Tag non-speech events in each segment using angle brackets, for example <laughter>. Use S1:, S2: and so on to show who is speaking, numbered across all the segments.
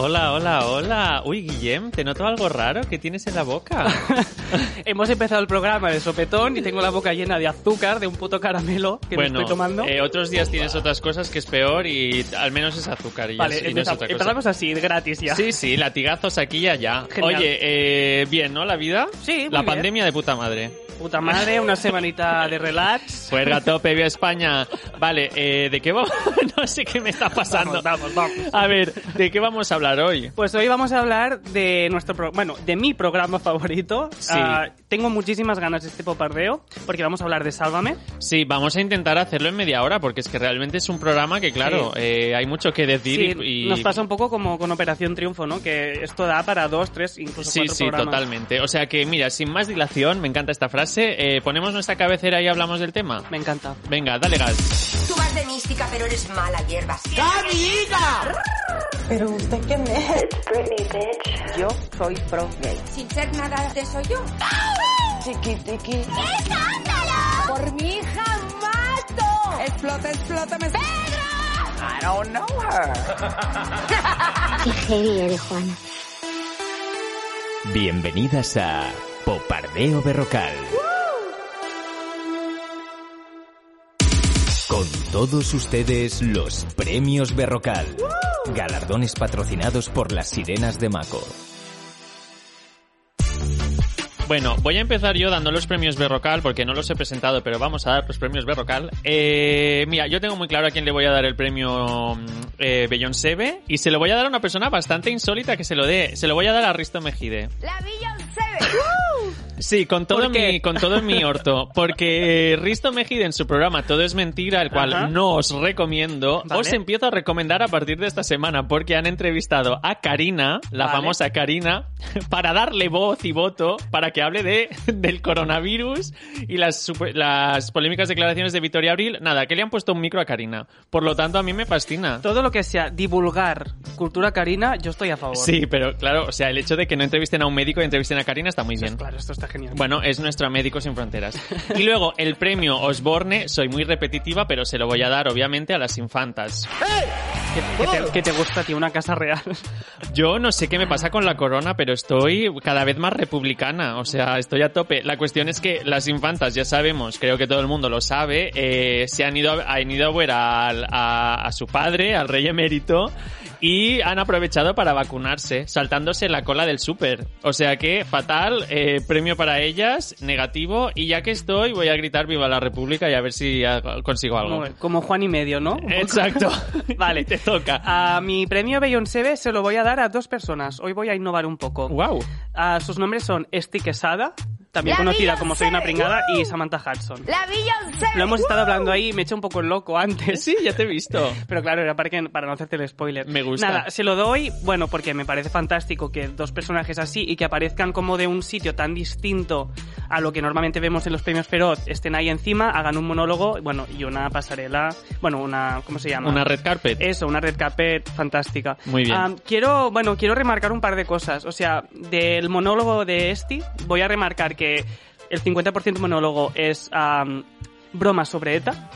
S1: Hola, hola, hola. Uy, Guillem, te noto algo raro que tienes en la boca. <laughs>
S2: Hemos empezado el programa de sopetón y tengo la boca llena de azúcar, de un puto caramelo que me
S1: bueno,
S2: estoy tomando.
S1: eh, otros días tienes otras cosas que es peor y al menos es azúcar y,
S2: vale,
S1: sí, no es otra cosa.
S2: empezamos así, gratis ya.
S1: Sí, sí, latigazos aquí y allá.
S2: Genial.
S1: Oye, eh, bien, ¿no? La vida.
S2: Sí, muy
S1: La
S2: bien.
S1: pandemia de puta madre.
S2: Puta madre, una semanita de relax.
S1: Fuerga tope, viva España. Vale, eh, ¿de qué vamos? <laughs> no sé qué me está pasando.
S2: Vamos, vamos, vamos.
S1: A ver, ¿de qué vamos a hablar hoy?
S2: Pues hoy vamos a hablar de nuestro pro- bueno, de mi programa favorito.
S1: Sí.
S2: Ah, tengo muchísimas ganas de este popardeo porque vamos a hablar de Sálvame.
S1: Sí, vamos a intentar hacerlo en media hora porque es que realmente es un programa que, claro,
S2: Sí.
S1: eh, hay mucho que decir
S2: Sí,
S1: y... y-
S2: nos pasa un poco como con Operación Triunfo, ¿no? Que esto da para dos, tres, incluso
S1: Sí,
S2: cuatro
S1: sí,
S2: programas.
S1: totalmente. O sea que, mira, sin más dilación, me encanta esta frase. Eh, ponemos nuestra cabecera y hablamos del tema.
S2: Me encanta.
S1: Venga, dale gas.
S3: Tú vas de mística, pero eres mala hierba.
S4: ¿Pero usted quién es?
S5: Yo soy pro gay.
S3: Sin ser nada de eso yo.
S4: Tiki, tiki.
S3: Por mi hija mato.
S4: Explota, explota, me...
S5: I don't know her. <laughs>
S6: Qué heavy eres, Juana.
S7: Bienvenidas a Popardeo Berrocal. Con todos ustedes los premios Berrocal. Galardones patrocinados por las sirenas de Maco.
S1: Bueno, voy a empezar yo dando los premios Berrocal porque no los he presentado, pero vamos a dar los premios Berrocal. Eh, mira, yo tengo muy claro a quién le voy a dar el premio mm, eh, Beyoncé y se lo voy a dar a una persona bastante insólita que se lo dé. Se lo voy a dar a Risto Mejide.
S3: La Beyoncé.
S1: Sí, con todo mi, con todo mi orto. Porque Risto Mejide en su programa Todo es Mentira, el cual
S2: Ajá.
S1: no os recomiendo,
S2: Vale.
S1: os empiezo a recomendar a partir de esta semana porque han entrevistado a Karina, la
S2: Vale.
S1: famosa Karina, <laughs> para darle voz y voto para que hable de, del coronavirus y las, las polémicas declaraciones de Victoria Abril. Nada, que le han puesto un micro a Karina. Por lo tanto, a mí me fascina.
S2: Todo lo que sea divulgar cultura carina, yo estoy a favor.
S1: Sí, pero claro, o sea, el hecho de que no entrevisten a un médico y entrevisten a Karina está muy bien.
S2: Claro, esto está genial.
S1: Bueno, es nuestro Médicos Sin Fronteras. Y luego, el premio Osborne, soy muy repetitiva, pero se lo voy a dar, obviamente, a las infantas.
S2: que, que te, que te gusta, tío, una casa real.
S1: Yo no sé qué me pasa con la corona, pero estoy cada vez más republicana, o sea, estoy a tope. La cuestión es que las infantas, ya sabemos, creo que todo el mundo lo sabe, eh, se han ido, a- han ido a ver a su padre, al rey emérito, y han aprovechado para vacunarse, saltándose la cola del súper. O sea que, fatal, eh, premio para ellas, negativo, y ya que estoy, voy a gritar viva la república y a ver si consigo algo.
S2: Como, Juan y medio, ¿no?
S1: Exacto. <laughs>
S2: Vale.
S1: Te toca.
S2: A mi premio Beyoncé se lo voy a dar a dos personas. Hoy voy a innovar un poco.
S1: Wow.
S2: Ah, sus nombres son Esti Quesada, también
S3: La
S2: conocida
S3: Beyoncé.
S2: como Soy una pringada, y Samantha Hudson.
S3: La Beyoncé.
S2: Lo hemos estado hablando ahí, me he hecho un poco el loco antes.
S1: Sí, ya te he visto. <laughs>
S2: Pero claro, era para, que, para no hacerte el spoiler.
S1: Me gusta.
S2: Nada, se lo doy, bueno, porque me parece fantástico que dos personajes así y que aparezcan como de un sitio tan distinto a lo que normalmente vemos en los premios Feroz, estén ahí encima, hagan un monólogo, bueno, y una pasarela, bueno, una, ¿cómo se llama?
S1: Una red carpet.
S2: Eso, una red carpet fantástica.
S1: Muy bien.
S2: Am, quiero, bueno, quiero remarcar un par de cosas. O sea, del monólogo de Esti, voy a remarcar que el 50% monólogo es am, broma sobre ETA,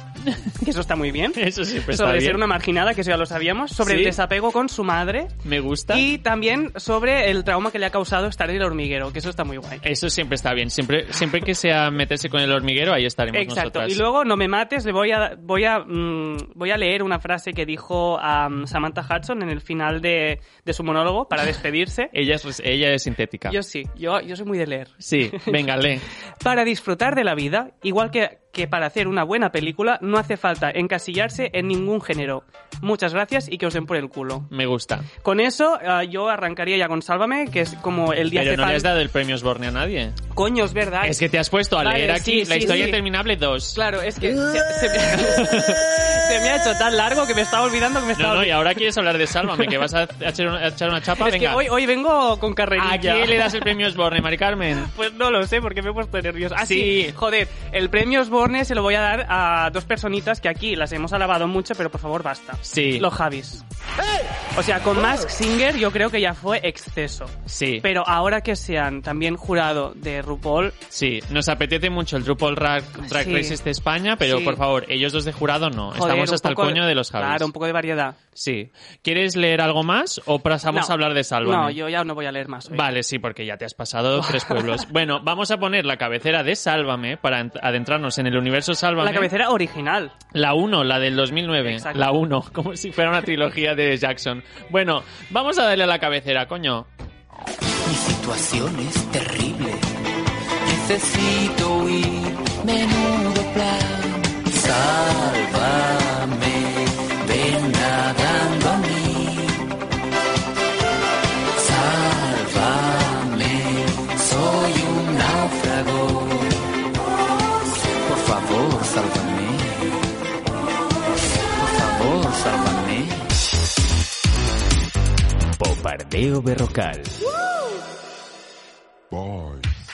S2: que eso está muy bien. <laughs>
S1: Eso siempre está
S2: sobre
S1: bien.
S2: ser una marginada, que eso ya lo sabíamos. Sobre
S1: Sí.
S2: el desapego con su madre.
S1: Me gusta.
S2: Y también sobre el trauma que le ha causado estar en el hormiguero, que eso está muy guay.
S1: Eso siempre está bien. Siempre, siempre que sea meterse con el hormiguero, ahí estaremos
S2: Exacto.
S1: nosotras.
S2: Y luego, no me mates, le voy a, voy a, mm, voy a leer una frase que dijo am, Samantha Hudson en el final de, de su monólogo para despedirse. <laughs>
S1: Ella es, ella es sintética.
S2: Yo sí, yo, yo soy muy de leer.
S1: Sí, venga, lee. <laughs>
S2: Para disfrutar de la vida, igual que que para hacer una buena película no hace falta encasillarse en ningún género. Muchas gracias y que os den por el culo.
S1: Me gusta.
S2: Con eso, eh, yo arrancaría ya con Sálvame, que es como el día
S1: Pero no le has dado el premio Osborne a nadie.
S2: Coño, es verdad.
S1: Es que te has puesto a
S2: Vale,
S1: leer aquí
S2: sí,
S1: la
S2: sí,
S1: historia
S2: sí.
S1: interminable 2.
S2: Claro, es que se, se me, <laughs> se me ha hecho tan largo que me estaba olvidando que me estaba
S1: No, no, y ahora quieres hablar de <laughs> Sálvame, que vas a echar una, a echar una chapa.
S2: Es que
S1: Venga.
S2: hoy, hoy vengo con
S1: ¿A
S2: carrerilla.
S1: quién le das el premio Osborne, Mari Carmen? <laughs>
S2: Pues no lo sé, porque me he puesto nervioso. Ah, sí.
S1: Sí.
S2: Joder, el premio Osborne se lo voy a dar a dos personitas que aquí las hemos alabado mucho, pero por favor basta.
S1: Sí.
S2: Los Javis. O sea, con Mask Singer yo creo que ya fue exceso.
S1: Sí.
S2: Pero ahora que sean también jurado de RuPaul,
S1: Sí, nos apetece mucho el RuPaul Drag, Drag
S2: Sí.
S1: Race este España, pero
S2: Sí.
S1: por favor, ellos dos de jurado no.
S2: joder,
S1: Estamos hasta el
S2: poco-
S1: coño de los Javis.
S2: Claro, un poco de variedad.
S1: Sí. ¿Quieres leer algo más o pasamos
S2: No.
S1: a hablar de Sálvame?
S2: No, yo ya no voy a leer más hoy.
S1: Vale, sí, porque ya te has pasado tres <laughs> pueblos. Bueno, vamos a poner la cabecera de Sálvame para ent- adentrarnos en el universo Sálvame.
S2: La cabecera original.
S1: La 1, la del 2009.
S2: Exacto.
S1: La 1, <laughs> como si fuera una trilogía de Jackson. Bueno, vamos a darle a la cabecera, coño.
S8: Mi situación es terrible. Necesito huir, menudo plan. Sálvame, ven nadando
S7: Bombardeo berrocal.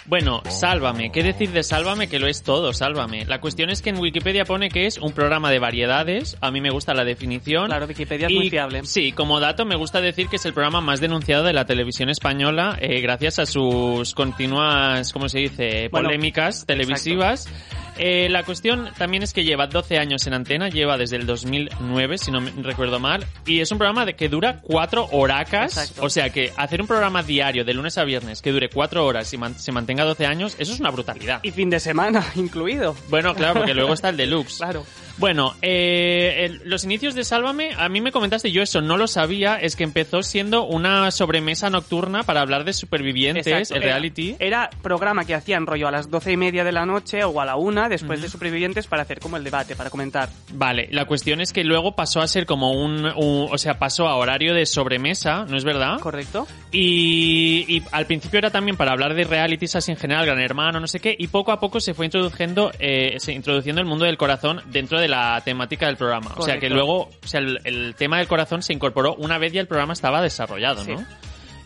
S1: Bueno, Sálvame. ¿Qué decir de Sálvame? Que lo es todo, Sálvame. La cuestión es que en Wikipedia pone que es un programa de variedades. A mí me gusta la definición.
S2: Claro, Wikipedia es
S1: Y,
S2: muy fiable.
S1: Sí, como dato me gusta decir que es el programa más denunciado de la televisión española eh, gracias a sus continuas, ¿cómo se dice?,
S2: Bueno,
S1: polémicas televisivas. Eh, la cuestión también es que lleva 12 años en antena, lleva desde el 2009, si no me recuerdo mal, y es un programa de que dura cuatro horacas.
S2: Exacto.
S1: O sea que hacer un programa diario de lunes a viernes que dure cuatro horas y man- se mantenga 12 años, eso es una brutalidad.
S2: Y fin de semana <laughs> incluido.
S1: Bueno, claro, porque luego está el <laughs> deluxe.
S2: Claro.
S1: Bueno, eh, el- los inicios de Sálvame, a mí me comentaste, yo eso no lo sabía, es que empezó siendo una sobremesa nocturna para hablar de supervivientes,
S2: Exacto,
S1: el
S2: era-
S1: reality.
S2: Era, programa que hacían rollo a las doce y media de la noche o a la una después de Supervivientes para hacer como el debate, para comentar.
S1: Vale, la cuestión es que luego pasó a ser como un, un- o sea, pasó a horario de sobremesa, ¿no es verdad?
S2: ¿Correcto?
S1: Y, y al principio era también para hablar de realities así en general, Gran Hermano, no sé qué, y poco a poco se fue introduciendo, eh, se introduciendo el mundo del corazón dentro de la temática del programa. O sea que luego, o sea, el, el tema del corazón se incorporó una vez ya el programa estaba desarrollado, ¿no?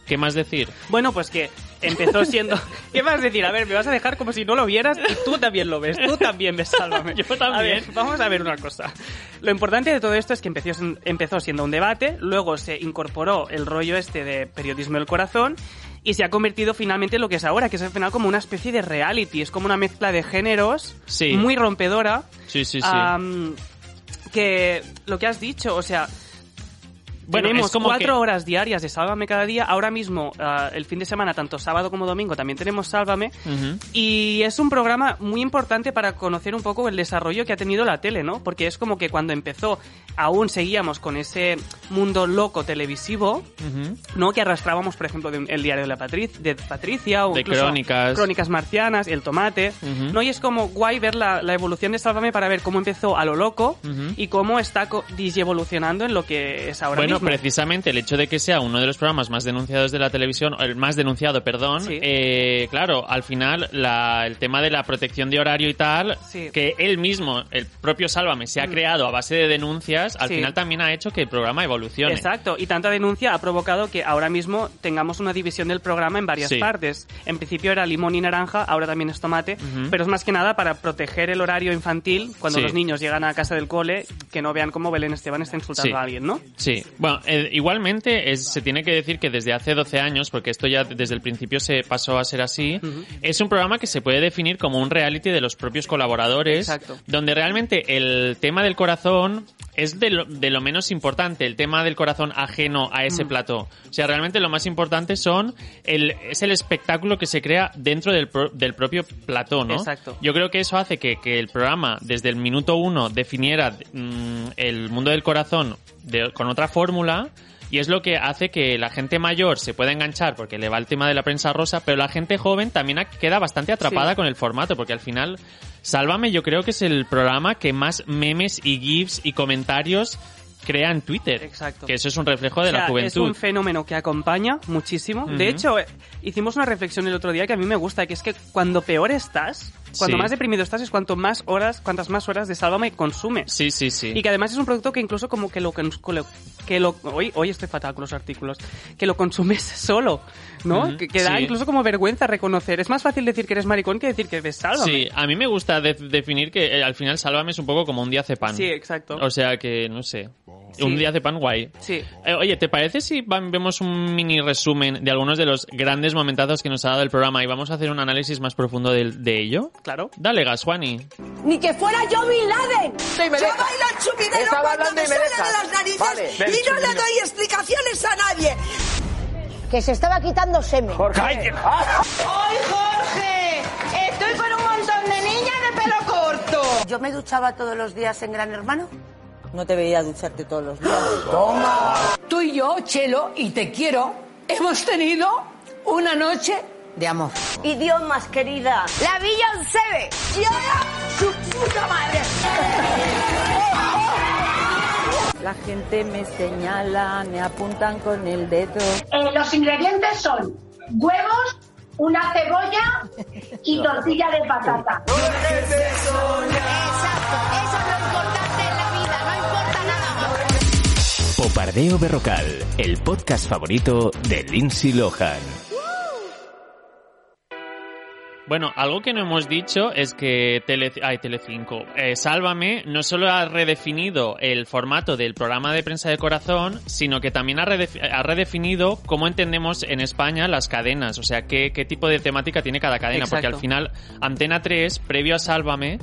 S1: ¿Qué más decir?
S2: Bueno, pues que empezó <laughs> siendo... ¿Qué vas a decir? A ver, me vas a dejar como si no lo vieras y tú también lo ves. Tú también ves, sálvame. <laughs>
S1: Yo también.
S2: A ver, vamos a ver una cosa. Lo importante de todo esto es que empezó, empezó siendo un debate, luego se incorporó el rollo este de periodismo del corazón y se ha convertido finalmente en lo que es ahora, que es al final como una especie de reality. Es como una mezcla de géneros
S1: Sí.
S2: muy rompedora.
S1: Sí, sí, sí.
S2: Am, que lo que has dicho, o sea,
S1: Bueno,
S2: tenemos
S1: como
S2: cuatro
S1: que-
S2: horas diarias de Sálvame cada día. Ahora mismo, ah, el fin de semana, tanto sábado como domingo, también tenemos Sálvame. Y es un programa muy importante para conocer un poco el desarrollo que ha tenido la tele, ¿no? Porque es como que cuando empezó aún seguíamos con ese mundo loco televisivo. ¿no? Que arrastrábamos, por ejemplo, de- el diario de, la Patric- de Patricia o
S1: De
S2: incluso
S1: Crónicas.
S2: Crónicas Marcianas, El Tomate. ¿no? Y es como guay ver la, la evolución de Sálvame para ver cómo empezó a lo loco y cómo está co- evolucionando en lo que es ahora
S1: Bueno,
S2: mismo.
S1: Precisamente el hecho de que sea uno de los programas más denunciados de la televisión, el más denunciado, perdón,
S2: Sí.
S1: eh, claro, al final la- el tema de la protección de horario y tal,
S2: Sí.
S1: que él mismo, el propio Sálvame, se ha creado a base de denuncias, al
S2: Sí.
S1: final también ha hecho que el programa evolucione.
S2: Exacto, y tanta denuncia ha provocado que ahora mismo tengamos una división del programa en varias partes. En principio era limón y naranja, ahora también es tomate, pero es más que nada para proteger el horario infantil cuando los niños llegan a casa del cole, que no vean cómo Belén Esteban está insultando a alguien, ¿no?
S1: Sí, bueno, eh, igualmente es- se tiene que decir que desde hace 12 años, porque esto ya desde el principio se pasó a ser así, es un programa que se puede definir como un reality de los propios colaboradores,
S2: Exacto.
S1: donde realmente el tema del corazón es de lo, de lo menos importante, el tema del corazón ajeno a ese plató. O sea, realmente lo más importante son el, es el espectáculo que se crea dentro del, pro- del propio plató, ¿no?
S2: Exacto.
S1: Yo creo que eso hace que, que el programa, desde el minuto uno, definiera mm, el mundo del corazón de- con otra fórmula. Y es lo que hace que la gente mayor se pueda enganchar porque le va el tema de la prensa rosa, pero la gente joven también queda bastante atrapada
S2: Sí.
S1: con el formato, porque al final Sálvame yo creo que es el programa que más memes y gifs y comentarios crea en Twitter.
S2: Exacto.
S1: Que eso es un reflejo de
S2: O sea,
S1: la
S2: Es
S1: juventud.
S2: un fenómeno que acompaña muchísimo. De hecho, eh, hicimos una reflexión el otro día que a mí me gusta, que es que cuando peor estás, cuando
S1: Sí.
S2: más deprimido estás, es cuanto más horas, cuantas más horas de Sálvame consumes.
S1: Sí, sí, sí.
S2: Y que además es un producto que incluso como que lo que lo, hoy, hoy estoy fatal con los artículos, que lo consumes <laughs> solo, ¿no? Que, que da
S1: sí.
S2: incluso como vergüenza reconocer. Es más fácil decir que eres maricón que decir que ves Sálvame.
S1: Sí, a mí me gusta de- definir que eh, al final Sálvame es un poco como un día pan.
S2: Sí, exacto.
S1: O sea que, no sé.
S2: Sí.
S1: Un día pan guay.
S2: Sí.
S1: Eh, oye, ¿te parece si vemos un mini resumen de algunos de los grandes momentazos que nos ha dado el programa y vamos a hacer un análisis más profundo de, de ello?
S2: Claro.
S1: Dale, gas, Juani.
S4: Ni que fuera yo Bin Laden. yo bailo el chupidero
S5: Estaba
S4: cuando
S5: hablando
S4: me sale
S5: dejas.
S4: de las narices
S5: Vale,
S4: y no le doy explicaciones a nadie.
S6: Que se estaba quitando semen.
S5: Jorge.
S4: ¡Ay, Jorge! Estoy con un montón de niñas de pelo corto.
S3: Yo me duchaba todos los días en Gran Hermano.
S4: No te veía ducharte todos los días.
S9: Tú y yo, Chelo, y te quiero, hemos tenido una noche de amor.
S3: Idiomas, querida. La Beyoncé.
S4: ¡Y ahora su puta madre!
S10: La gente me señala, me apuntan con el dedo.
S11: Eh, los ingredientes son huevos, una cebolla y tortilla de patata.
S3: Exacto. Eso es lo importante en la vida. No importa nada más.
S7: Popardeo Berrocal, el podcast favorito de Lindsay Lohan.
S1: Bueno, algo que no hemos dicho es que Tele, ay, Telecinco, eh, Sálvame no solo ha redefinido el formato del programa de prensa de corazón, sino que también ha, redef- ha redefinido cómo entendemos en España las cadenas, o sea, qué, qué tipo de temática tiene cada cadena, porque al final Antena 3, previo a Sálvame,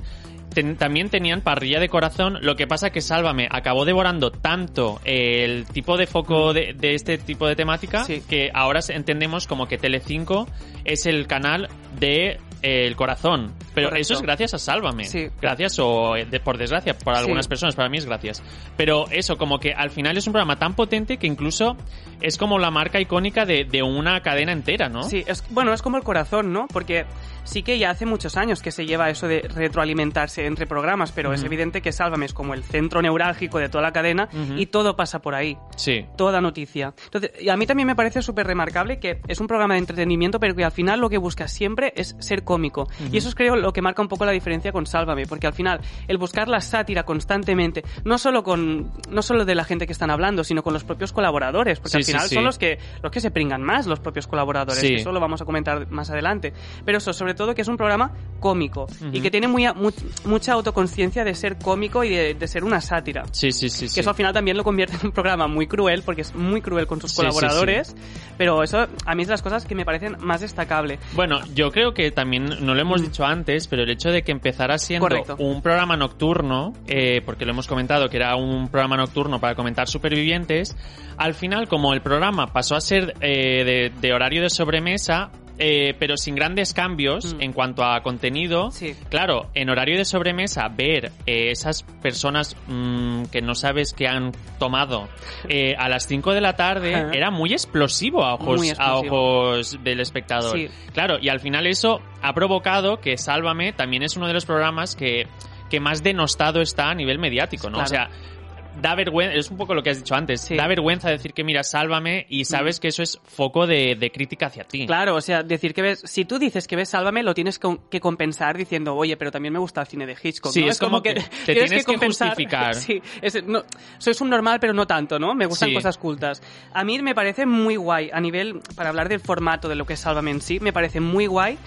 S1: ten- también tenían parrilla de corazón, lo que pasa que Sálvame acabó devorando tanto el tipo de foco de, de este tipo de temática
S2: Sí.
S1: que ahora entendemos como que Telecinco es el canal de eh, el corazón. Pero
S2: Correcto.
S1: eso es gracias a Sálvame.
S2: Sí.
S1: Gracias o eh, de- por desgracia, para
S2: Sí.
S1: algunas personas, para mí es gracias. Pero eso, como que al final es un programa tan potente que incluso es como la marca icónica de, de una cadena entera, ¿no?
S2: Sí, es, bueno, es como el corazón, ¿no? Porque sí que ya hace muchos años que se lleva eso de retroalimentarse entre programas, pero es evidente que Sálvame es como el centro neurálgico de toda la cadena y todo pasa por ahí.
S1: Sí.
S2: Toda noticia. Entonces, y a mí también me parece súper remarcable que es un programa de entretenimiento, pero que al final lo que busca siempre es ser cómico. Y eso es creo lo que marca un poco la diferencia con Sálvame, porque al final el buscar la sátira constantemente, no solo con no solo de la gente que están hablando, sino con los propios colaboradores, porque
S1: Sí,
S2: al final
S1: sí.
S2: son los que los que se pringan más, los propios colaboradores,
S1: Sí.
S2: que eso lo vamos a comentar más adelante. Pero eso, sobre todo que es un programa cómico y
S1: Ujú.
S2: que tiene muy, mu- mucha autoconciencia de ser cómico y de, de ser una sátira.
S1: Sí, sí, sí.
S2: Que
S1: sí.
S2: eso al final también lo convierte en un programa muy cruel, porque es muy cruel con sus
S1: Sí, sí,
S2: colaboradores. Pero eso a mí es de las cosas que me parecen más destacable.
S1: Bueno, yo creo que también, no lo hemos dicho antes, pero el hecho de que empezara siendo
S2: Mm. Correcto.
S1: un programa nocturno, eh, porque lo hemos comentado que era un programa nocturno para comentar supervivientes, al final como el programa pasó a ser eh, de, de horario de sobremesa, eh, pero sin grandes cambios
S2: Mm.
S1: en cuanto a contenido,
S2: Sí.
S1: claro, en horario de sobremesa ver eh, esas personas mm, que no sabes que han tomado <laughs> eh, a las 5 de la tarde
S2: Ajá.
S1: era muy explosivo a ojos,
S2: Muy
S1: a ojos del espectador.
S2: Sí.
S1: Claro, y al final eso ha provocado que Sálvame también es uno de los programas que, que más denostado está a nivel mediático, ¿no?
S2: Claro.
S1: O sea, da vergüenza, es un poco lo que has dicho antes,
S2: Sí.
S1: da vergüenza decir que mira, Sálvame y sabes que eso es foco de, de crítica hacia ti.
S2: Claro, o sea, decir que ves, si tú dices que ves Sálvame, lo tienes que compensar diciendo, oye, pero también me gusta el cine de Hitchcock.
S1: Sí,
S2: ¿no?
S1: es como que <laughs> te tienes que justificar. <laughs>
S2: sí, es, no, normal, pero no tanto, ¿no? Me gustan
S1: Sí.
S2: cosas cultas. A mí me parece muy guay, a nivel, para hablar del formato de lo que es Sálvame en sí, me parece muy guay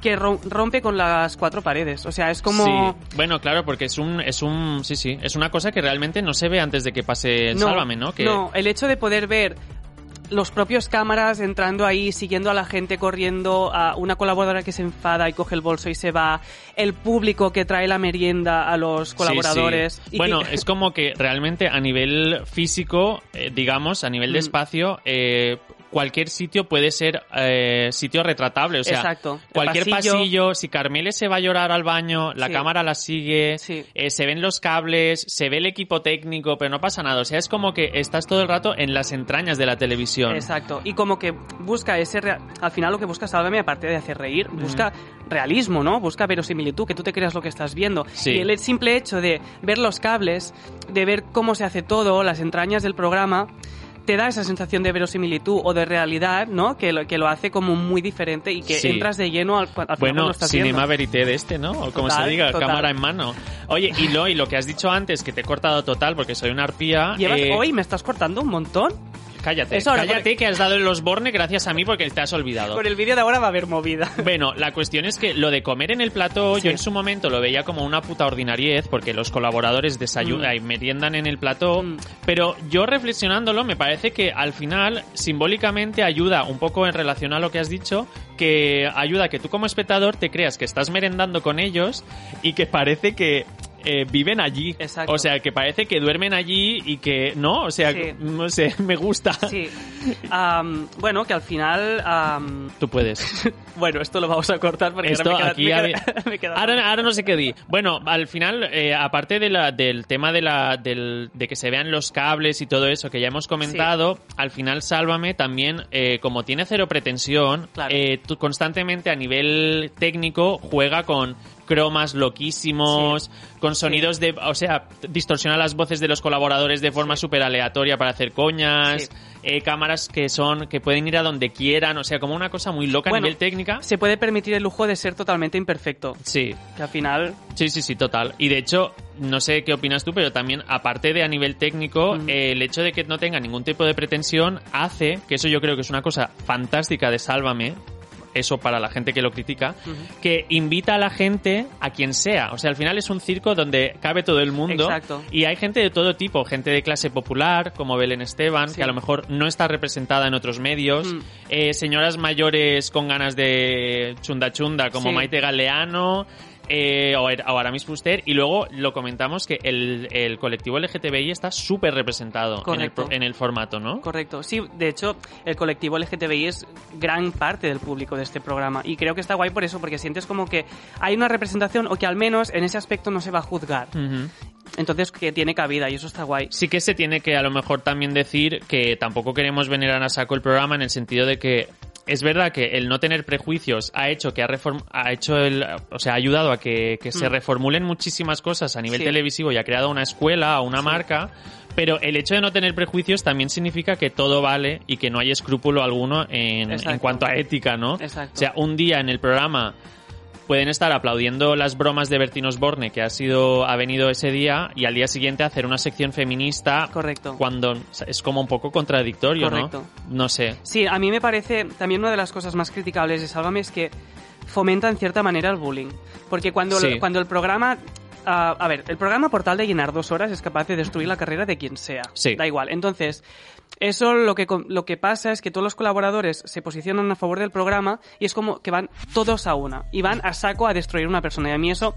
S2: que ro- rompe con las cuatro paredes. O sea, es como...
S1: Sí. Bueno, claro, porque es un, es un, sí, sí, es una cosa que realmente no se ve antes de que pase Sálvame, ¿no? Que,
S2: No, el hecho de poder ver los propios cámaras entrando ahí, siguiendo a la gente corriendo, a una colaboradora que se enfada y coge el bolso y se va, el público que trae la merienda a los colaboradores.
S1: sí.
S2: y
S1: Bueno,
S2: que-
S1: es como que realmente a nivel físico, eh, digamos, a nivel de
S2: Mm.
S1: espacio, eh, cualquier sitio puede ser eh, sitio retratable. O sea,
S2: Exacto.
S1: Cualquier
S2: pasillo.
S1: pasillo. si Carmele se va a llorar al baño, la
S2: Sí.
S1: cámara la sigue,
S2: Sí.
S1: eh, se ven los cables, se ve el equipo técnico, pero no pasa nada. O sea, es como que estás todo el rato en las entrañas de la televisión.
S2: Exacto. Y como que busca ese... rea- Al final lo que busca Sálvame, aparte de hacer reír, busca realismo, ¿no? Busca verosimilitud, que tú te creas lo que estás viendo.
S1: Sí.
S2: Y el simple hecho de ver los cables, de ver cómo se hace todo, las entrañas del programa, te da esa sensación de verosimilitud o de realidad, ¿no? Que lo, que lo hace como muy diferente y que
S1: Sí.
S2: entras de lleno al, al
S1: Bueno,
S2: lo estás
S1: cinema verité de este, ¿no? O como
S2: Total,
S1: se diga,
S2: total.
S1: cámara en mano. Oye, y lo, y lo que has dicho antes, que te he cortado total porque soy una arpía.
S2: Llevas,
S1: eh,
S2: hoy me estás cortando un montón.
S1: Cállate,
S2: Eso ahora,
S1: cállate que has dado en los borne gracias a mí porque te has olvidado.
S2: Con el vídeo de ahora va a haber movida. <laughs>
S1: Bueno, la cuestión es que lo de comer en el plató,
S2: Sí.
S1: yo en su momento lo veía como una puta ordinariez, porque los colaboradores desayunan
S2: Mm.
S1: y meriendan en el plató,
S2: Mm.
S1: pero yo reflexionándolo me parece que al final simbólicamente ayuda un poco en relación a lo que has dicho, que ayuda a que tú como espectador te creas que estás merendando con ellos y que parece que eh, viven allí.
S2: Exacto.
S1: O sea, que parece que duermen allí y que no, o sea,
S2: Sí. <laughs>
S1: no sé, me gusta.
S2: Sí. Bueno, que al final...
S1: Tú puedes. <laughs>
S2: bueno, esto lo vamos a cortar porque
S1: Esto
S2: ahora me queda,
S1: aquí
S2: me
S1: había-
S2: queda- <laughs> me queda-
S1: ahora, ahora no sé qué di. Bueno, al final, eh, aparte de la, del tema de, la, del, de que se vean los cables y todo eso que ya hemos comentado, al final Sálvame también, eh, como tiene cero pretensión,
S2: Claro.
S1: tú constantemente a nivel técnico juega con cromas loquísimos, con sonidos de... O sea, distorsiona las voces de los colaboradores de forma súper aleatoria para hacer coñas, eh, cámaras que son que pueden ir a donde quieran, o sea, como una cosa muy loca a nivel técnica.
S2: Se puede permitir el lujo de ser totalmente imperfecto.
S1: Sí,
S2: Que al final...
S1: Sí, sí, sí, total. Y de hecho, no sé qué opinas tú, pero también, aparte de a nivel técnico,
S2: Ujú.
S1: eh, el hecho de que no tenga ningún tipo de pretensión hace, que eso yo creo que es una cosa fantástica de Sálvame, eso para la gente que lo critica, que invita a la gente a quien sea. O sea, al final es un circo donde cabe todo el mundo.
S2: Exacto.
S1: Y hay gente de todo tipo, gente de clase popular, como Belén Esteban,
S2: Sí.
S1: que a lo mejor no está representada en otros medios.
S2: Mm.
S1: Eh, señoras mayores con ganas de chunda chunda, como
S2: Sí.
S1: Maite Galeano. Eh, o, o Aramis Fuster y luego lo comentamos que el, el colectivo LGTBI está súper representado en el, en formato, ¿no?
S2: Correcto. Sí, de hecho, el colectivo LGTBI es gran parte del público de este programa. Y creo que está guay por eso, porque sientes como que hay una representación o que al menos en ese aspecto no se va a juzgar. Entonces, que tiene cabida y eso está guay.
S1: Sí que se tiene que a lo mejor también decir que tampoco queremos venerar a saco el programa en el sentido de que es verdad que el no tener prejuicios ha hecho que ha, reform- ha hecho el, o sea, ha ayudado a que, que se
S2: Mm.
S1: reformulen muchísimas cosas a nivel
S2: Sí.
S1: televisivo y ha creado una escuela o una marca, pero el hecho de no tener prejuicios también significa que todo vale y que no hay escrúpulo alguno en, en cuanto a ética, ¿no?
S2: Exacto.
S1: O sea, un día en el programa pueden estar aplaudiendo las bromas de Bertín Osborne que ha sido ha venido ese día y al día siguiente hacer una sección feminista
S2: Correcto.
S1: cuando es como un poco contradictorio,
S2: Correcto.
S1: ¿no? No sé.
S2: Sí, a mí me parece también una de las cosas más criticables de Sálvame es que fomenta en cierta manera el bullying. Porque cuando,
S1: Sí.
S2: el, cuando el programa... ah, a ver, el programa por tal de llenar dos horas es capaz de destruir la carrera de quien sea.
S1: Sí.
S2: Da igual. Entonces, eso lo que, lo que pasa es que todos los colaboradores se posicionan a favor del programa y es como que van todos a una y van a saco a destruir una persona. Y a mí eso,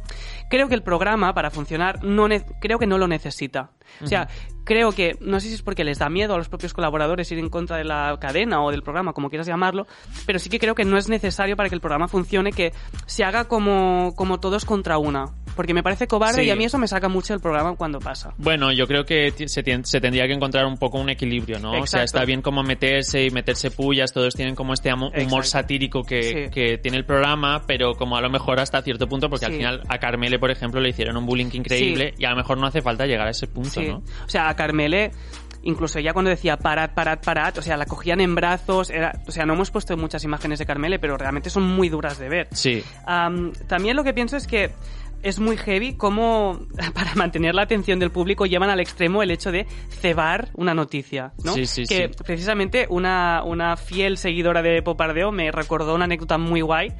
S2: creo que el programa para funcionar no creo que no lo necesita. O sea, creo que, no sé si es porque les da miedo a los propios colaboradores ir en contra de la cadena o del programa, como quieras llamarlo, pero sí que creo que no es necesario para que el programa funcione que se haga como, como todos contra una. Porque me parece cobarde
S1: Sí.
S2: y a mí eso me saca mucho el programa cuando pasa.
S1: Bueno, yo creo que se, tendría que encontrar un poco un equilibrio, ¿no? O sea, está bien como meterse y meterse pullas, todos tienen como este humor
S2: Exacto.
S1: satírico que,
S2: Sí.
S1: que tiene el programa, pero como a lo mejor hasta cierto punto, porque al final a Carmele, por ejemplo, le hicieron un bullying increíble y a lo mejor no hace falta llegar a ese punto,
S2: Sí.
S1: ¿no?
S2: O sea, a Carmele, incluso ya cuando decía parad, parad, parad, o sea, la cogían en brazos, era, o sea, no hemos puesto muchas imágenes de Carmele, pero realmente son muy duras de ver.
S1: Sí.
S2: Am, también lo que pienso es que es muy heavy cómo <laughs> para mantener la atención del público llevan al extremo el hecho de cebar una noticia, ¿no?
S1: Sí, sí,
S2: que
S1: sí.
S2: precisamente una, una fiel seguidora de Popardeo me recordó una anécdota muy guay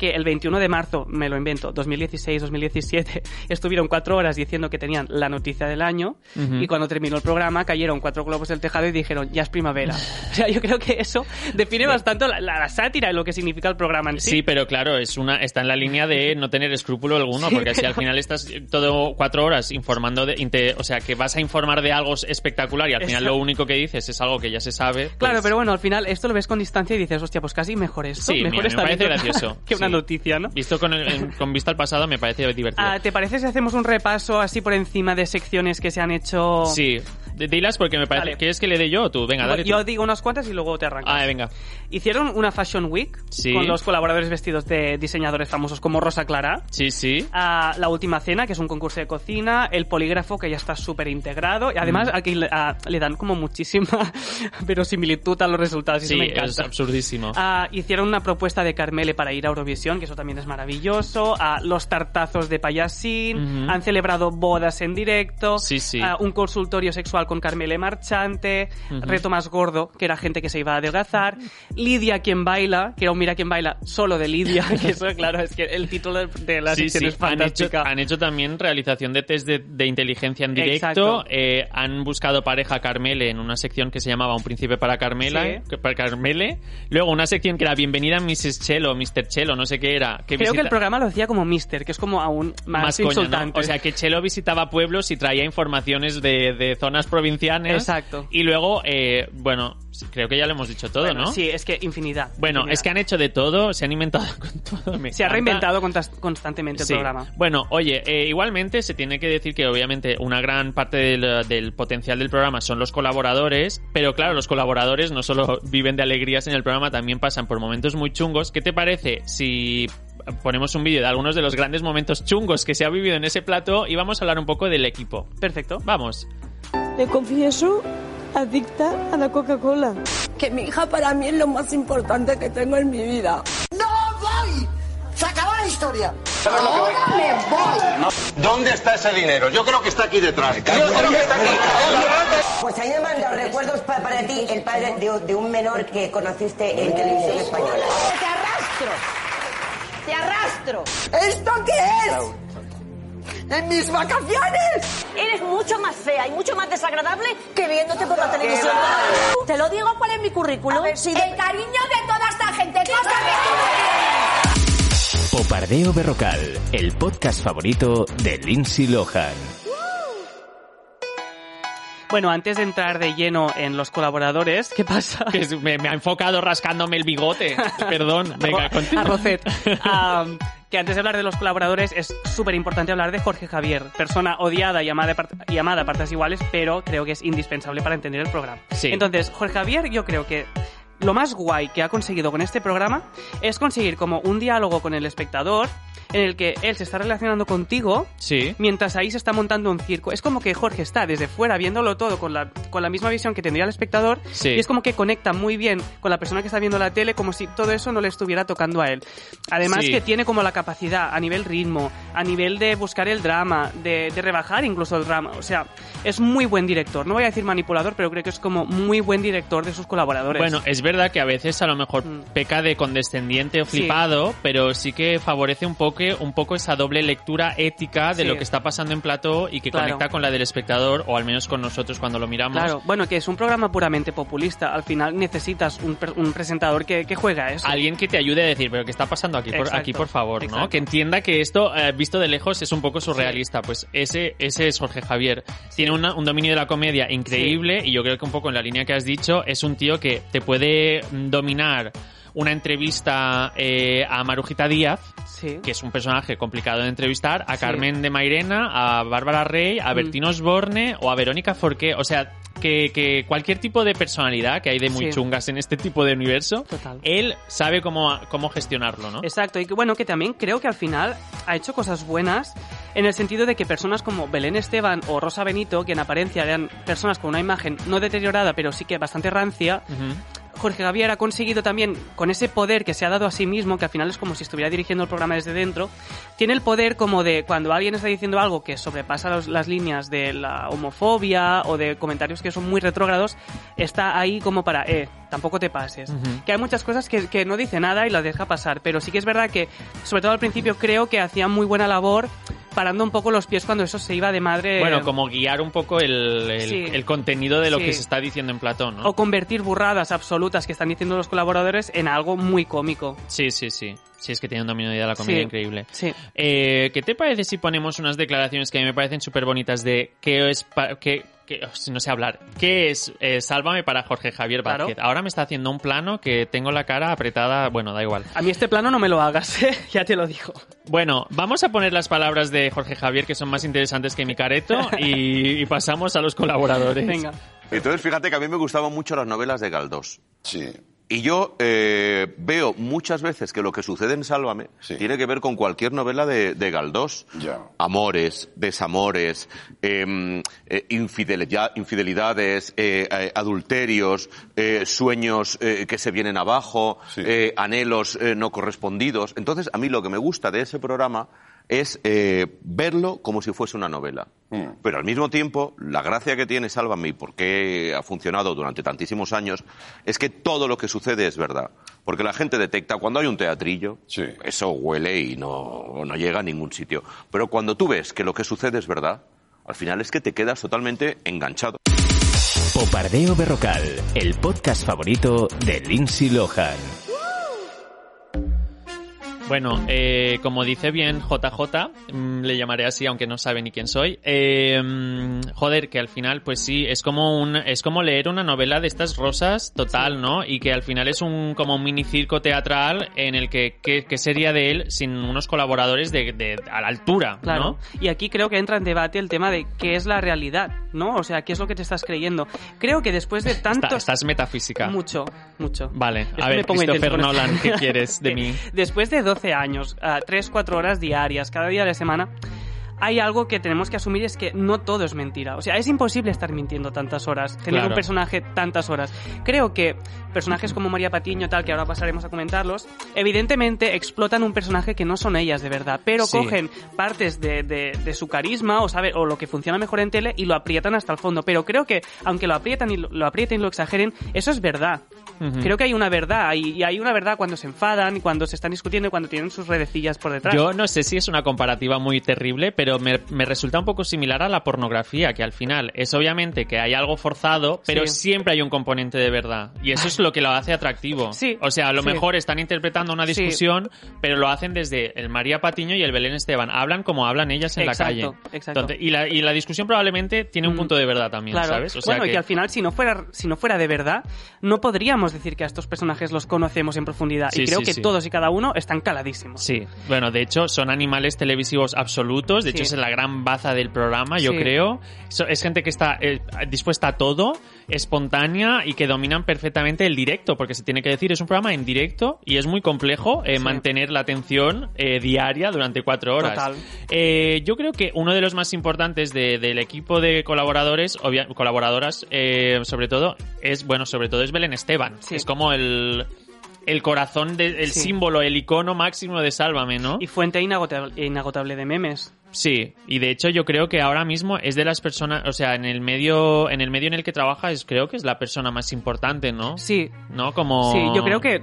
S2: que el 21 de marzo, me lo invento, 2016-2017, <laughs> estuvieron cuatro horas diciendo que tenían la noticia del año
S1: Ujú.
S2: y cuando terminó el programa cayeron cuatro globos del tejado y dijeron, ya es primavera. <laughs> O sea, yo creo que eso define bastante la, la- la sátira y lo que significa el programa en sí.
S1: Sí, pero claro, es una, está en la línea de no tener escrúpulo alguno,
S2: Sí,
S1: porque si
S2: pero-
S1: al final estás todo cuatro horas informando, de, o sea, que vas a informar de algo espectacular y al final
S2: Exacto.
S1: lo único que dices es algo que ya se sabe. pues-
S2: Claro, pero bueno, al final esto lo ves con distancia y dices, hostia, pues casi mejor esto.
S1: Sí,
S2: mejor
S1: mira, me parece gracioso. <laughs>
S2: que una. Noticia, ¿no?
S1: Visto con, el- en- con vista al pasado me parece divertido.
S2: Ah, ¿Te parece si hacemos un repaso así por encima de secciones que se han hecho?
S1: Sí, dilas porque me parece...
S2: Vale.
S1: ¿Quieres que le dé yo o tú? Venga, dale
S2: Yo
S1: tú.
S2: digo unas cuantas y luego te arrancas.
S1: Ah, venga.
S2: Hicieron una Fashion Week
S1: Sí.
S2: con los colaboradores vestidos de diseñadores famosos como Rosa Clara.
S1: Sí, sí.
S2: a La Última Cena, que es un concurso de cocina, el polígrafo, que ya está súper integrado, y además
S1: Mm.
S2: aquí le, a- le dan como muchísima <laughs> verosimilitud a los resultados, y eso
S1: Sí,
S2: me
S1: es
S2: encanta.
S1: absurdísimo.
S2: Ah, hicieron una propuesta de Carmele para ir a Eurovisión, que eso también es maravilloso. Ah, los tartazos de payasín. Han celebrado bodas en directo.
S1: Sí, sí.
S2: Ah, un consultorio sexual con Carmele Marchante. Reto más gordo, que era gente que se iba a adelgazar. Lidia quien baila, que era un Mira quien baila solo de Lidia. <laughs> que eso, claro, es que el título de, la
S1: Sí,
S2: es
S1: Han hecho,
S2: fantástica.
S1: han hecho también realización de test de, de inteligencia en directo. Eh, han buscado pareja a Carmele en una sección que se llamaba Un príncipe para Carmela, para Carmele. Luego una sección que era Bienvenida Mrs. Chelo, Mr. Chelo, no sé qué era. Que
S2: Creo que el programa lo decía como Mister, que es como aún más,
S1: más coña, ¿no?
S2: insultante.
S1: O sea, que Chelo visitaba pueblos y traía informaciones de, de zonas provincianas.
S2: Exacto.
S1: Y luego, eh, bueno, creo que ya lo hemos dicho todo,
S2: Bueno,
S1: ¿no?
S2: Sí, es que infinidad.
S1: Bueno,
S2: infinidad.
S1: es que han hecho de todo, se han inventado <laughs> con todo. me
S2: Se ha reinventado constantemente el
S1: Sí.
S2: programa.
S1: Bueno, oye, eh, igualmente se tiene que decir que obviamente una gran parte del, del potencial del programa son los colaboradores, pero claro, los colaboradores no solo viven de alegrías en el programa, también pasan por momentos muy chungos. ¿Qué te parece si ponemos un vídeo de algunos de los grandes momentos chungos que se ha vivido en ese plato y vamos a hablar un poco del equipo?
S2: Perfecto.
S1: Vamos.
S12: Me confieso adicta a la Coca-Cola. Que mi hija para mí es lo más importante que tengo en mi vida.
S13: ¡No voy! ¡Se acabó la historia! ¡Ahora me voy!
S14: ¿Dónde está ese dinero? Yo creo que está aquí detrás. Yo creo que está aquí.
S15: Pues a mí me mandado recuerdos pa- para ti, el padre de, de un menor que conociste en televisión española.
S3: Te arrastro. Te arrastro.
S13: ¿Esto qué es? ¡En mis vacaciones!
S16: Eres mucho más fea y mucho más desagradable que viéndote por la televisión. Te lo digo, ¿cuál es mi currículum?
S3: El cariño de toda esta gente. Cosa que tú.
S7: Popardeo Berrocal, el podcast favorito de Lindsay Lohan.
S2: Bueno, antes de entrar de lleno en los colaboradores, ¿qué pasa?
S1: Que me, me ha enfocado rascándome el bigote. <laughs> Perdón, venga, continúa.
S2: a Rocet. Am, que antes de hablar de los colaboradores es súper importante hablar de Jorge Javier, persona odiada y amada, y amada a partes iguales, pero creo que es indispensable para entender el programa.
S1: Sí.
S2: Entonces, Jorge Javier yo creo que lo más guay que ha conseguido con este programa es conseguir como un diálogo con el espectador en el que él se está relacionando contigo
S1: Sí.
S2: mientras ahí se está montando un circo. Es como que Jorge está desde fuera viéndolo todo con la, con la misma visión que tendría el espectador
S1: Sí.
S2: y es como que conecta muy bien con la persona que está viendo la tele como si todo eso no le estuviera tocando a él. Además
S1: Sí.
S2: que tiene como la capacidad a nivel ritmo, a nivel de buscar el drama, de, de rebajar incluso el drama. O sea, es muy buen director. No voy a decir manipulador, pero creo que es como muy buen director de sus colaboradores.
S1: Bueno, es verdad que a veces a lo mejor peca de condescendiente o
S2: Mm. Sí.
S1: flipado, pero sí que favorece un poco, un poco esa doble lectura ética de
S2: Sí.
S1: lo que está pasando en plató y que
S2: Claro.
S1: conecta con la del espectador, o al menos con nosotros cuando lo miramos.
S2: Claro, bueno, que es un programa puramente populista. Al final necesitas un, un presentador que, que juega eso.
S1: Alguien que te ayude a decir, pero ¿qué está pasando aquí, por,
S2: Exacto,
S1: aquí, por favor? ¿no? Que entienda que esto, eh, visto de lejos, es un poco surrealista. Pues ese, ese es Jorge Javier. Tiene una- un dominio de la comedia increíble y yo creo que un poco en la línea que has dicho, es un tío que te puede dominar una entrevista eh, a Marujita Díaz, que es un personaje complicado de entrevistar, a
S2: Sí.
S1: Carmen de Mairena, a Bárbara Rey, a
S2: Mm.
S1: Bertino Osborne o a Verónica Forqué. O sea, que, que cualquier tipo de personalidad que hay de muy
S2: Sí.
S1: chungas en este tipo de universo,
S2: Total.
S1: él sabe cómo, cómo gestionarlo, ¿no?
S2: Exacto, y que bueno, que también creo que al final ha hecho cosas buenas en el sentido de que personas como Belén Esteban o Rosa Benito, que en apariencia eran personas con una imagen no deteriorada, pero sí que bastante rancia. Jorge Javier ha conseguido también, con ese poder que se ha dado a sí mismo, que al final es como si estuviera dirigiendo el programa desde dentro, tiene el poder como de cuando alguien está diciendo algo que sobrepasa los- las líneas de la homofobia o de comentarios que son muy retrógrados, está ahí como para, eh, tampoco te pases. Que hay muchas cosas que, que no dice nada y las deja pasar, pero sí que es verdad que, sobre todo al principio, creo que hacía muy buena labor parando un poco los pies cuando eso se iba de madre.
S1: Bueno, como guiar un poco el, el-
S2: Sí.
S1: el contenido de lo
S2: Sí.
S1: que se está diciendo en Platón, ¿no?
S2: O convertir burradas absolutas que están diciendo los colaboradores en algo muy cómico.
S1: Sí, sí, sí. Sí, es que tiene un dominio de la comedia
S2: Sí.
S1: increíble.
S2: Sí.
S1: Eh, ¿Qué te parece si ponemos unas declaraciones que a mí me parecen súper bonitas de qué es... qué- qué- oh, no sé hablar. ¿Qué es eh, Sálvame para Jorge Javier
S2: Claro.
S1: Vázquez? Ahora me está haciendo un plano que tengo la cara apretada. Bueno, da igual.
S2: A mí este plano no me lo hagas, <laughs> ¿eh? ya te lo digo.
S1: Bueno, vamos a poner las palabras de Jorge Javier que son más interesantes que mi careto y, y pasamos a los colaboradores.
S2: Venga.
S14: Entonces, fíjate que a mí me gustaban mucho las novelas de Galdós. Sí. Y yo eh, veo muchas veces que lo que sucede en Sálvame tiene que ver con cualquier novela de, de Galdós. Amores, desamores, em, eh, infidelidad- infidelidades, eh, eh, adulterios, sueños que se vienen abajo, anhelos no correspondidos. Entonces, a mí lo que me gusta de ese programa es eh, verlo como si fuese una novela. Pero al mismo tiempo, la gracia que tiene Sálvame y por qué ha funcionado durante tantísimos años es que todo lo que sucede es verdad. Porque la gente detecta cuando hay un teatrillo, eso huele y no, no llega a ningún sitio. Pero cuando tú ves que lo que sucede es verdad, al final es que te quedas totalmente enganchado.
S7: Popardeo Berrocal, el podcast favorito de Lindsay Lohan.
S1: Bueno, eh, como dice bien JJ, mm, le llamaré así aunque no sabe ni quién soy. eh, mm, joder, que al final, pues sí, es como un, es como leer una novela de estas rosas total, ¿no? Y que al final es un como un minicirco teatral en el que qué sería de él sin unos colaboradores de, de- a la altura,
S2: Claro.
S1: ¿no?
S2: Y aquí creo que entra en debate el tema de qué es la realidad, ¿no? O sea, qué es lo que te estás creyendo. Creo que después de
S1: Está-
S2: tantos...
S1: estás metafísica.
S2: Mucho, mucho.
S1: Vale, a ver, Christopher Nolan. ¿qué quieres de <laughs> mí?
S2: Después de 12 años, a 3, 4 horas diarias, cada día de la semana, hay algo que tenemos que asumir es que no todo es mentira. O sea, es imposible estar mintiendo tantas horas, tener
S1: Claro.
S2: un personaje tantas horas. Creo que personajes como María Patiño, tal, que ahora pasaremos a comentarlos, evidentemente explotan un personaje que no son ellas de verdad, pero
S1: Sí.
S2: cogen partes de, de- de su carisma o, sabe, o lo que funciona mejor en tele y lo aprietan hasta el fondo. Pero creo que, aunque lo aprietan y lo, lo aprieten y lo exageren, eso es verdad. Creo que hay una verdad y, y hay una verdad cuando se enfadan y cuando se están discutiendo y cuando tienen sus redecillas por detrás.
S1: Yo no sé si es una comparativa muy terrible, pero me, me resulta un poco similar a la pornografía, que al final es obviamente que hay algo forzado, pero
S2: Sí.
S1: siempre hay un componente de verdad. Y eso es lo que lo hace atractivo.
S2: Sí,
S1: O sea, a lo
S2: sí.
S1: mejor están interpretando una discusión, pero lo hacen desde el María Patiño y el Belén Esteban. Hablan como hablan ellas en
S2: Exacto,
S1: la calle.
S2: exacto.
S1: Entonces, y, la, y la discusión probablemente tiene un punto de verdad también,
S2: Claro.
S1: ¿sabes? O sea
S2: bueno, y que al final, si no, fuera, si no fuera de verdad, no podríamos decir que a estos personajes los conocemos en profundidad. Y creo que todos y cada uno están caladísimos.
S1: Sí, bueno, de hecho son animales televisivos absolutos, de hecho es la gran baza del programa, yo creo. Es gente que está eh, dispuesta a todo, espontánea y que dominan perfectamente el directo, porque se tiene que decir, es un programa en directo y es muy complejo eh, mantener la atención eh, diaria durante cuatro horas.
S2: Total.
S1: Yo creo que uno de los más importantes de- del equipo de colaboradores, obvia- colaboradoras, sobre todo, es, bueno, sobre todo es Belén Esteban. Es como el, el corazón, de- el
S2: Sí.
S1: símbolo, el icono máximo de Sálvame, ¿no?
S2: Y fuente inagotable, inagotable de memes.
S1: Sí, y de hecho yo creo que ahora mismo es de las personas, o sea, en el medio, en el medio en el que trabaja es, creo que es la persona más importante, ¿no?
S2: Sí.
S1: ¿No? Como...
S2: Sí, yo creo que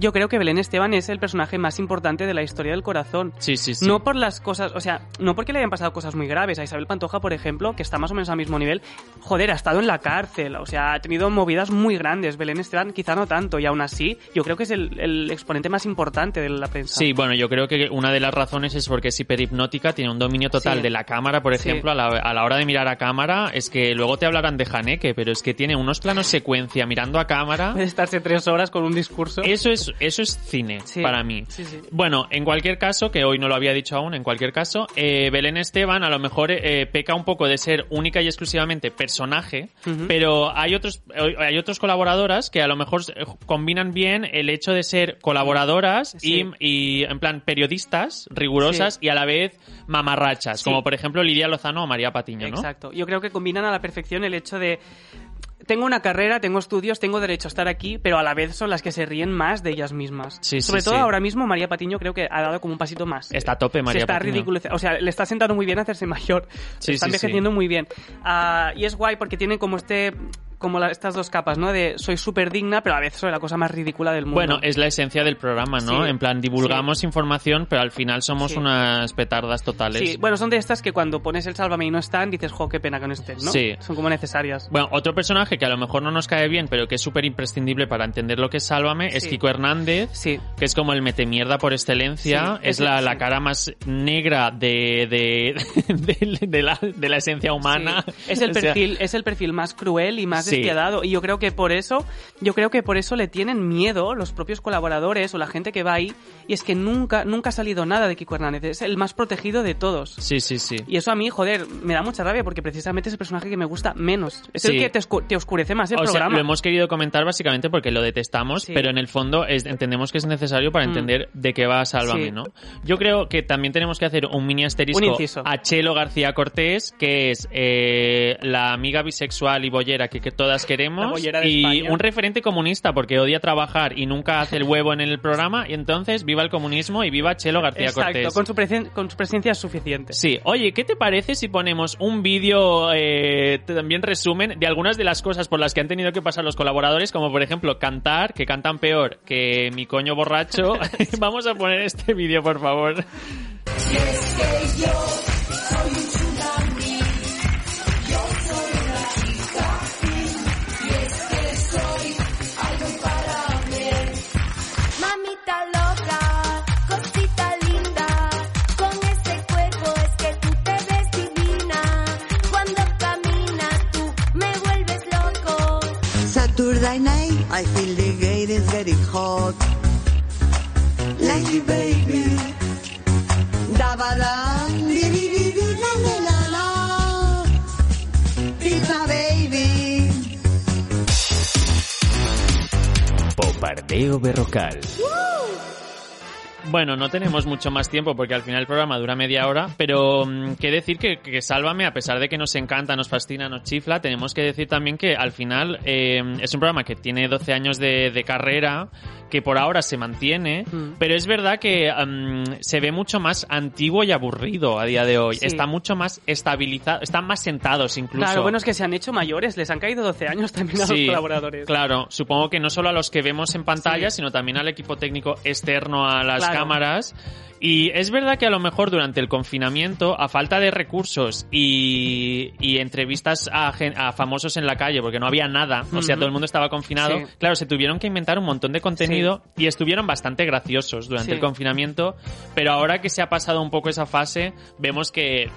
S2: yo creo que Belén Esteban es el personaje más importante de la historia del corazón.
S1: Sí, sí, sí.
S2: No por las cosas, o sea, no porque le hayan pasado cosas muy graves. A Isabel Pantoja, por ejemplo, que está más o menos al mismo nivel, joder, ha estado en la cárcel, o sea, ha tenido movidas muy grandes. Belén Esteban quizá no tanto, y aún así, yo creo que es el, el exponente más importante de la prensa.
S1: Sí, bueno, yo creo que una de las razones es porque es hiperhipnótica, tiene un dominio total
S2: Sí.
S1: de la cámara, por
S2: Sí.
S1: ejemplo, a, la, a la hora de mirar a cámara, es que luego te hablarán de Haneke, pero es que tiene unos planos secuencia mirando a cámara.
S2: Puede estarse tres horas con un discurso.
S1: Eso es, eso es cine
S2: Sí,
S1: para mí.
S2: sí, sí.
S1: Bueno, en cualquier caso, que hoy no lo había dicho aún, en cualquier caso, eh, Belén Esteban a lo mejor eh, peca un poco de ser única y exclusivamente personaje, pero hay otros, hay otros colaboradoras que a lo mejor eh, combinan bien el hecho de ser colaboradoras y, y, en plan periodistas rigurosas y a la vez mamarrachas, como por ejemplo Lidia Lozano o María Patiño, ¿no?
S2: Exacto. Yo creo que combinan a la perfección el hecho de tengo una carrera, tengo estudios, tengo derecho a estar aquí, pero a la vez son las que se ríen más de ellas mismas.
S1: Sí, sí,
S2: Sobre todo
S1: sí.
S2: ahora mismo María Patiño creo que ha dado como un pasito más.
S1: Está a tope, María
S2: Se está
S1: Patiño.
S2: o sea, le está sentando muy bien hacerse mayor.
S1: Sí,
S2: está
S1: sí,
S2: envejeciendo muy bien. Ah, y es guay porque tiene como este como la- estas dos capas, ¿no? De soy súper digna, pero a veces soy la cosa más ridícula del mundo.
S1: Bueno, es la esencia del programa, ¿no?
S2: Sí,
S1: en plan, divulgamos información, pero al final somos
S2: Sí.
S1: unas petardas totales.
S2: Sí, bueno, son de estas que cuando pones el sálvame y no están, dices, jo, qué pena que no estén, ¿no?
S1: Sí.
S2: Son como necesarias.
S1: Bueno, otro personaje que a lo mejor no nos cae bien, pero que es súper imprescindible para entender lo que es Sálvame, es
S2: Sí.
S1: Kiko Hernández, que es como el metemierda por excelencia,
S2: Sí,
S1: es la, la
S2: sí.
S1: cara más negra de, de, <laughs> de, de la, de la esencia humana.
S2: Sí, Es el <laughs>
S1: O sea,
S2: perfil, es el perfil más cruel y más
S1: Sí.
S2: despiadado. Y yo creo que por eso, yo creo que por eso le tienen miedo los propios colaboradores o la gente que va ahí. Y es que nunca, nunca ha salido nada de Kiko Hernández. Es el más protegido de todos.
S1: Sí, sí, sí.
S2: Y eso a mí, joder, me da mucha rabia porque precisamente es el personaje que me gusta menos. Es el que te, oscu- te oscurece más el
S1: o sea,
S2: programa.
S1: lo hemos querido comentar básicamente porque lo detestamos,
S2: Sí.
S1: pero en el fondo es- entendemos que es necesario para
S2: Mm.
S1: entender de qué va Sálvame. ¿no? Yo creo que también tenemos que hacer un mini asterisco
S2: Un
S1: a Chelo García Cortés, que es eh, la amiga bisexual y bollera que, que todas queremos, y
S2: España.
S1: un referente comunista porque odia trabajar y nunca hace el huevo en el programa, y entonces viva el comunismo y viva Chelo García
S2: Exacto,
S1: Cortés.
S2: con su, presen- con su presencia es suficiente.
S1: Sí, oye, ¿qué te parece si ponemos un vídeo eh, también resumen de algunas de las cosas por las que han tenido que pasar los colaboradores, como por ejemplo cantar, que cantan peor que mi coño borracho? <laughs> <laughs> Vamos a poner este vídeo, por favor.
S8: Y es que yo
S13: I feel the gate is getting hot. Lady baby. Di di di la baby.
S7: Bombardeo berrocal.
S1: Bueno, no tenemos mucho más tiempo porque al final el programa dura media hora, pero mm, qué decir que, que Sálvame, a pesar de que nos encanta, nos fascina, nos chifla, tenemos que decir también que al final eh, es un programa que tiene 12 años de, de carrera, que por ahora se mantiene,
S2: Mm.
S1: pero es verdad que mm, se ve mucho más antiguo y aburrido a día de hoy.
S2: Sí.
S1: Está mucho más estabilizado, están más sentados incluso.
S2: Claro, bueno, es que se han hecho mayores, les han caído 12 años también a los
S1: Sí,
S2: colaboradores.
S1: Claro, supongo que no solo a los que vemos en pantalla,
S2: Sí.
S1: sino también al equipo técnico externo a las
S2: Claro.
S1: Cámaras. Y es verdad que a lo mejor durante el confinamiento, a falta de recursos y, y entrevistas a, famosos en la calle, porque no había nada, o sea, todo el mundo estaba confinado,
S2: Sí.
S1: claro, se tuvieron que inventar un montón de contenido y estuvieron bastante graciosos durante
S2: Sí.
S1: el confinamiento, pero ahora que se ha pasado un poco esa fase, vemos que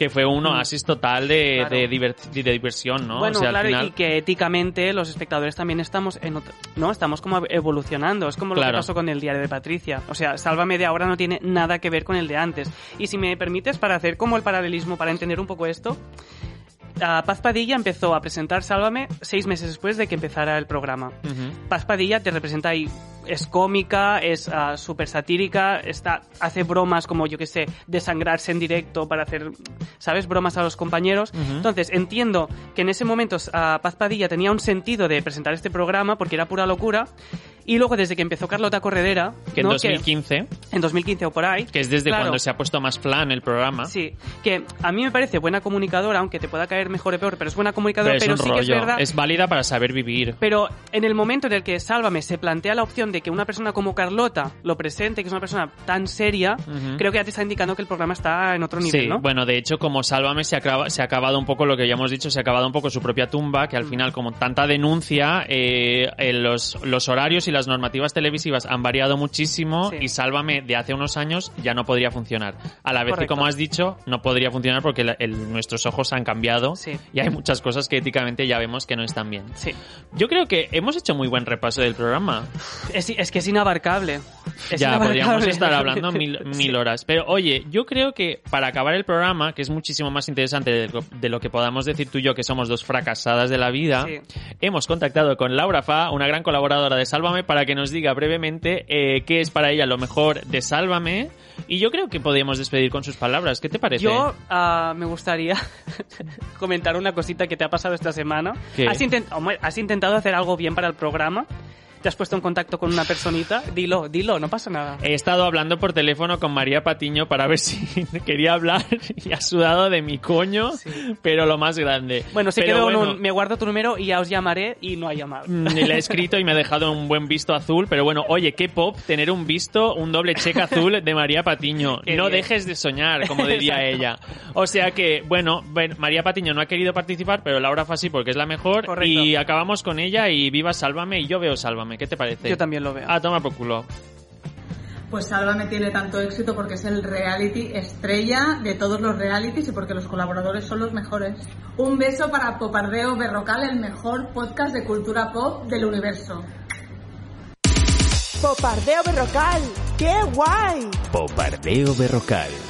S1: que fue un oasis total de,
S2: Mm. Claro.
S1: de, diversión, ¿no?
S2: Bueno,
S1: O sea, al
S2: claro,
S1: final-
S2: y que éticamente los espectadores también estamos en otra- no, estamos como evolucionando. Es como lo
S1: Claro.
S2: que pasó con el diario de Patricia. O sea, Sálvame de ahora no tiene nada que ver con el de antes. Y si me permites, para hacer como el paralelismo, para entender un poco esto, Paz Padilla empezó a presentar Sálvame seis meses después de que empezara el programa. Paz Padilla te representa ahí. Es cómica, es ah, súper satírica, está, hace bromas como, yo que sé, desangrarse en directo para hacer, ¿sabes? Bromas a los compañeros. Entonces, entiendo que en ese momento ah, Paz Padilla tenía un sentido de presentar este programa porque era pura locura. Y luego, desde que empezó Carlota Corredera,
S1: que en
S2: ¿no?
S1: 2015,
S2: en 2015 o por ahí,
S1: que es desde
S2: claro,
S1: cuando se ha puesto más flan el programa.
S2: Sí, que a mí me parece buena comunicadora, aunque te pueda caer mejor o peor, pero es buena comunicadora,
S1: pero
S2: pero,
S1: es
S2: sí que es verdad
S1: es válida para saber vivir.
S2: pero en el momento en el que Sálvame se plantea la opción de que una persona como Carlota lo presente, que es una persona tan seria, creo que ya te está indicando que el programa está en otro nivel,
S1: sí,
S2: ¿no?
S1: bueno, de hecho, como Sálvame se, acaba- se ha acabado un poco lo que ya hemos dicho, se ha acabado un poco su propia tumba, que al
S2: Mm.
S1: final, como tanta denuncia, eh, eh, los, los horarios y las normativas televisivas han variado muchísimo
S2: Sí.
S1: y Sálvame de hace unos años ya no podría funcionar. A la vez que,
S2: Correcto.
S1: como has dicho, no podría funcionar porque la- el- nuestros ojos han cambiado
S2: Sí.
S1: y hay muchas cosas que éticamente ya vemos que no están bien.
S2: Sí.
S1: Yo creo que hemos hecho muy buen repaso del programa.
S2: Es, es que es inabarcable. Es
S1: ya,
S2: inabarcable.
S1: podríamos estar hablando mil, <laughs> mil horas. Pero oye, yo creo que para acabar el programa, que es muchísimo más interesante de lo, de lo que podamos decir tú y yo, que somos dos fracasadas de la vida, hemos contactado con Laura Fa, una gran colaboradora de Sálvame para que nos diga brevemente eh, qué es para ella lo mejor de Sálvame. Y yo creo que podríamos despedir con sus palabras. ¿Qué te parece?
S2: Yo ah, me gustaría <laughs> comentar una cosita que te ha pasado esta semana.
S1: ¿Qué?
S2: Has, intent- has intentado hacer algo bien para el programa. Te has puesto en contacto con una personita. Dilo, dilo, no pasa nada.
S1: He estado hablando por teléfono con María Patiño para ver si <laughs> quería hablar y ha sudado de mi coño, pero lo más grande.
S2: Bueno, se quedó en
S1: bueno,
S2: un- me guardo tu número y ya os llamaré y no ha llamado.
S1: Mm, le he escrito y me ha dejado un buen visto azul, pero bueno, oye, qué pop tener un visto, un doble cheque azul de María Patiño.
S2: Qué
S1: no
S2: bien.
S1: dejes de soñar, como diría ella. O sea que, bueno, María Patiño no ha querido participar, pero Laura fue así porque es la mejor.
S2: Correcto.
S1: Y acabamos con ella y viva Sálvame y yo veo Sálvame. ¿Qué te parece?
S2: Yo también lo veo.
S1: Ah, toma por culo.
S17: Pues Sálvame tiene tanto éxito porque es el reality estrella de todos los realities y porque los colaboradores son los mejores. Un beso para Popardeo Berrocal, el mejor podcast de cultura pop del universo.
S4: Popardeo Berrocal. ¡Qué guay!
S7: Popardeo Berrocal.